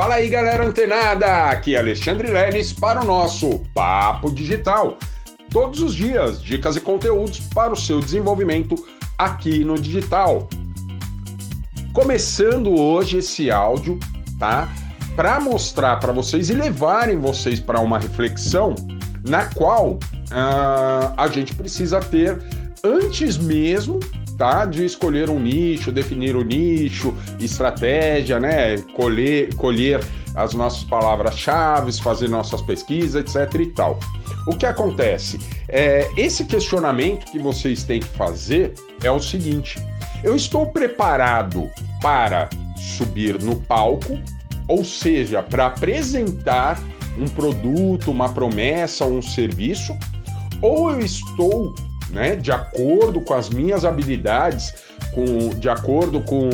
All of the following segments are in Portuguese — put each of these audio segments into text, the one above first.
Fala aí, galera antenada! Aqui é Alexandre Leles para o nosso Papo Digital. Todos os dias, dicas e conteúdos para o seu desenvolvimento aqui no digital. Começando hoje esse áudio, tá? Para mostrar para vocês e levarem vocês para uma reflexão na qual uh, a gente precisa ter antes mesmo tá? De escolher um nicho, definir o nicho, estratégia, né? Colher, colher as nossas palavras-chave, fazer nossas pesquisas, etc. e tal. O que acontece? É, esse questionamento que vocês têm que fazer é o seguinte: eu estou preparado para subir no palco, ou seja, para apresentar um produto, uma promessa, um serviço, ou eu estou né? De acordo com as minhas habilidades, com, de acordo com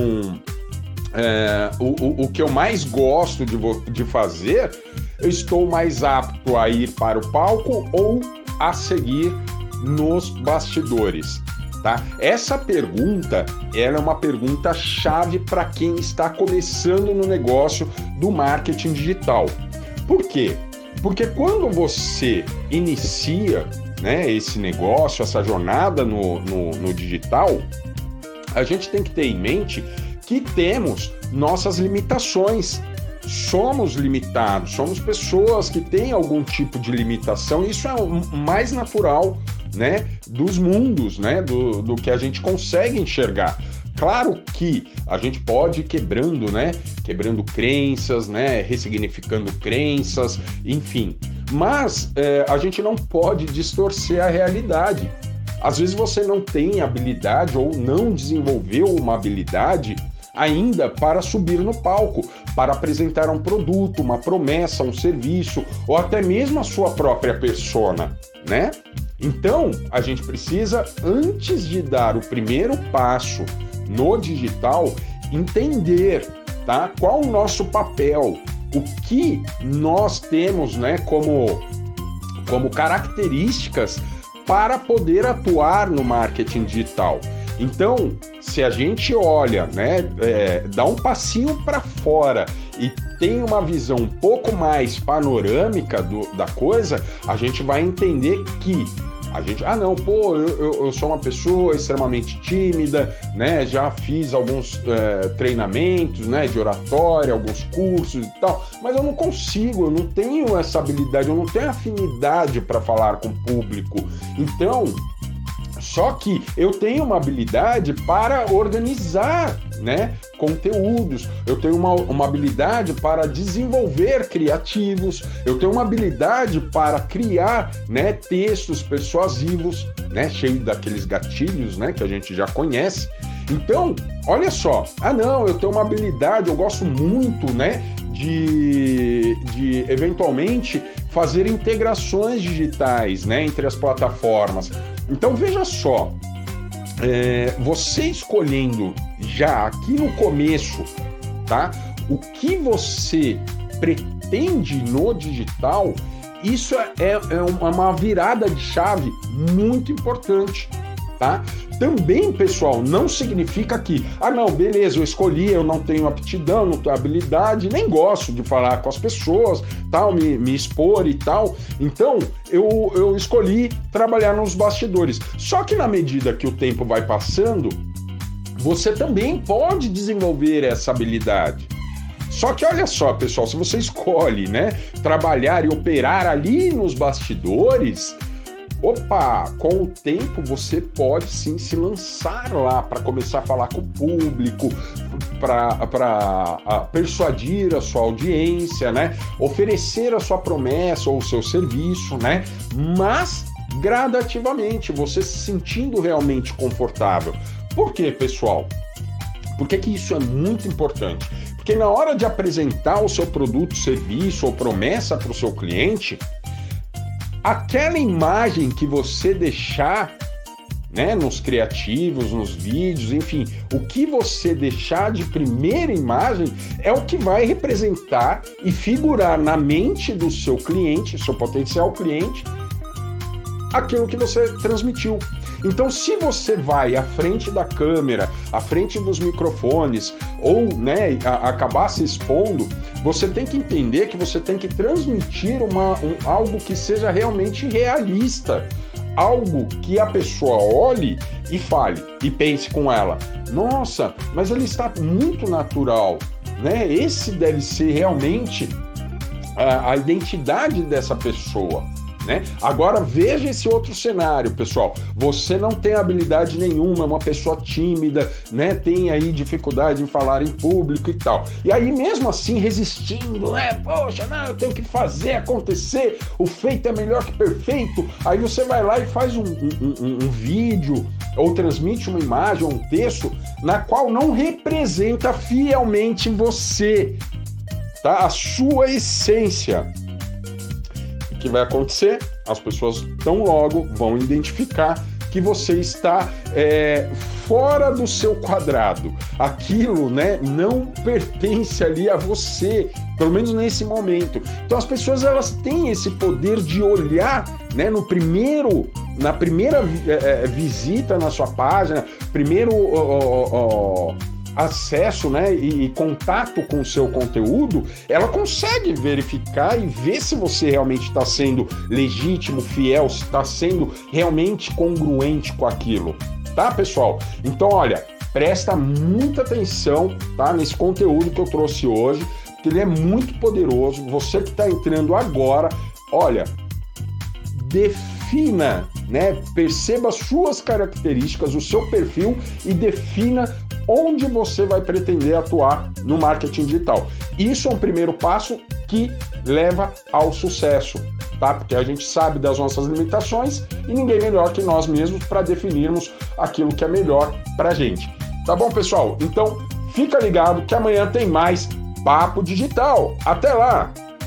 é, o, o, que eu mais gosto de, de fazer, eu estou mais apto a ir para o palco ou a seguir nos bastidores. Tá? Essa pergunta ela é uma pergunta chave para quem está começando no negócio do marketing digital. Por quê? Porque quando você inicia né, esse negócio, essa jornada no, no, no digital, a gente tem que ter em mente que temos nossas limitações. Somos limitados, somos pessoas que têm algum tipo de limitação, isso é o mais natural né, dos mundos, né, do, do que a gente consegue enxergar. Claro que a gente pode ir quebrando, né? Quebrando crenças, né? Ressignificando crenças, enfim. Mas é, a gente não pode distorcer a realidade. Às vezes você não tem habilidade ou não desenvolveu uma habilidade ainda para subir no palco, para apresentar um produto, uma promessa, um serviço ou até mesmo a sua própria persona, né? Então, a gente precisa antes de dar o primeiro passo no digital entender, tá? Qual o nosso papel, o que nós temos né, como, como características para poder atuar no marketing digital. Então, se a gente olha, né, é, dá um passinho para fora e tem uma visão um pouco mais panorâmica do, da coisa, a gente vai entender que a gente, ah, não, pô, eu, eu, sou uma pessoa extremamente tímida, né? Já fiz alguns é, treinamentos, né, de oratória, alguns cursos e tal, mas eu não consigo, eu não tenho essa habilidade, eu não tenho afinidade para falar com o público. Então, só que eu tenho uma habilidade para organizar né, conteúdos, eu tenho uma, uma habilidade para desenvolver criativos, eu tenho uma habilidade para criar né, textos persuasivos, né, cheio daqueles gatilhos né, que a gente já conhece. Então, olha só, ah não, eu tenho uma habilidade, eu gosto muito né, de, de eventualmente fazer integrações digitais né, entre as plataformas. Então veja só, é, você escolhendo já aqui no começo, tá? O que você pretende no digital, isso é, é uma virada de chave muito importante, tá? Também, pessoal, não significa que, ah, não, beleza, eu escolhi, eu não tenho aptidão, não tenho habilidade, nem gosto de falar com as pessoas, tal, me, me expor e tal. Então, eu, eu escolhi trabalhar nos bastidores. Só que na medida que o tempo vai passando, você também pode desenvolver essa habilidade. Só que olha só, pessoal, se você escolhe, né, trabalhar e operar ali nos bastidores, Opa, com o tempo você pode sim se lançar lá para começar a falar com o público, para persuadir a sua audiência, né? Oferecer a sua promessa ou o seu serviço, né? Mas gradativamente, você se sentindo realmente confortável. Por quê, pessoal? Por que, que isso é muito importante? Porque na hora de apresentar o seu produto, serviço ou promessa para o seu cliente, aquela imagem que você deixar né, nos criativos, nos vídeos, enfim, o que você deixar de primeira imagem é o que vai representar e figurar na mente do seu cliente, seu potencial cliente, aquilo que você transmitiu. Então, se você vai à frente da câmera, à frente dos microfones, ou né, a, acabar se expondo, você tem que entender que você tem que transmitir uma, um, algo que seja realmente realista. Algo que a pessoa olhe e fale e pense com ela: nossa, mas ele está muito natural, né? Esse deve ser realmente a, a identidade dessa pessoa. Né? Agora veja esse outro cenário, pessoal. Você não tem habilidade nenhuma, é uma pessoa tímida, né? Tem aí dificuldade em falar em público e tal. E aí, mesmo assim, resistindo, né? Poxa, não, eu tenho que fazer acontecer, o feito é melhor que perfeito. Aí você vai lá e faz um, um, um, um vídeo ou transmite uma imagem um texto na qual não representa fielmente você, tá? A sua essência que vai acontecer? As pessoas tão logo vão identificar que você está é, fora do seu quadrado. Aquilo, né, não pertence ali a você, pelo menos nesse momento. Então as pessoas elas têm esse poder de olhar, né, no primeiro, na primeira é, é visita na sua página, primeiro ó, ó, acesso né, e, e, contato com o seu conteúdo, ela consegue verificar e ver se você realmente está sendo legítimo, fiel, se está sendo realmente congruente com aquilo. Tá, pessoal? Então, olha, presta muita atenção tá, nesse conteúdo que eu trouxe hoje, porque ele é muito poderoso. Você que está entrando agora, olha, defina, né? Perceba suas características, o seu perfil e defina onde você vai pretender atuar no marketing digital. Isso é um primeiro passo que leva ao sucesso, tá? Porque a gente sabe das nossas limitações e ninguém melhor que nós mesmos para definirmos aquilo que é melhor para a gente. Tá bom, pessoal? Então, fica ligado que amanhã tem mais Papo Digital. Até lá!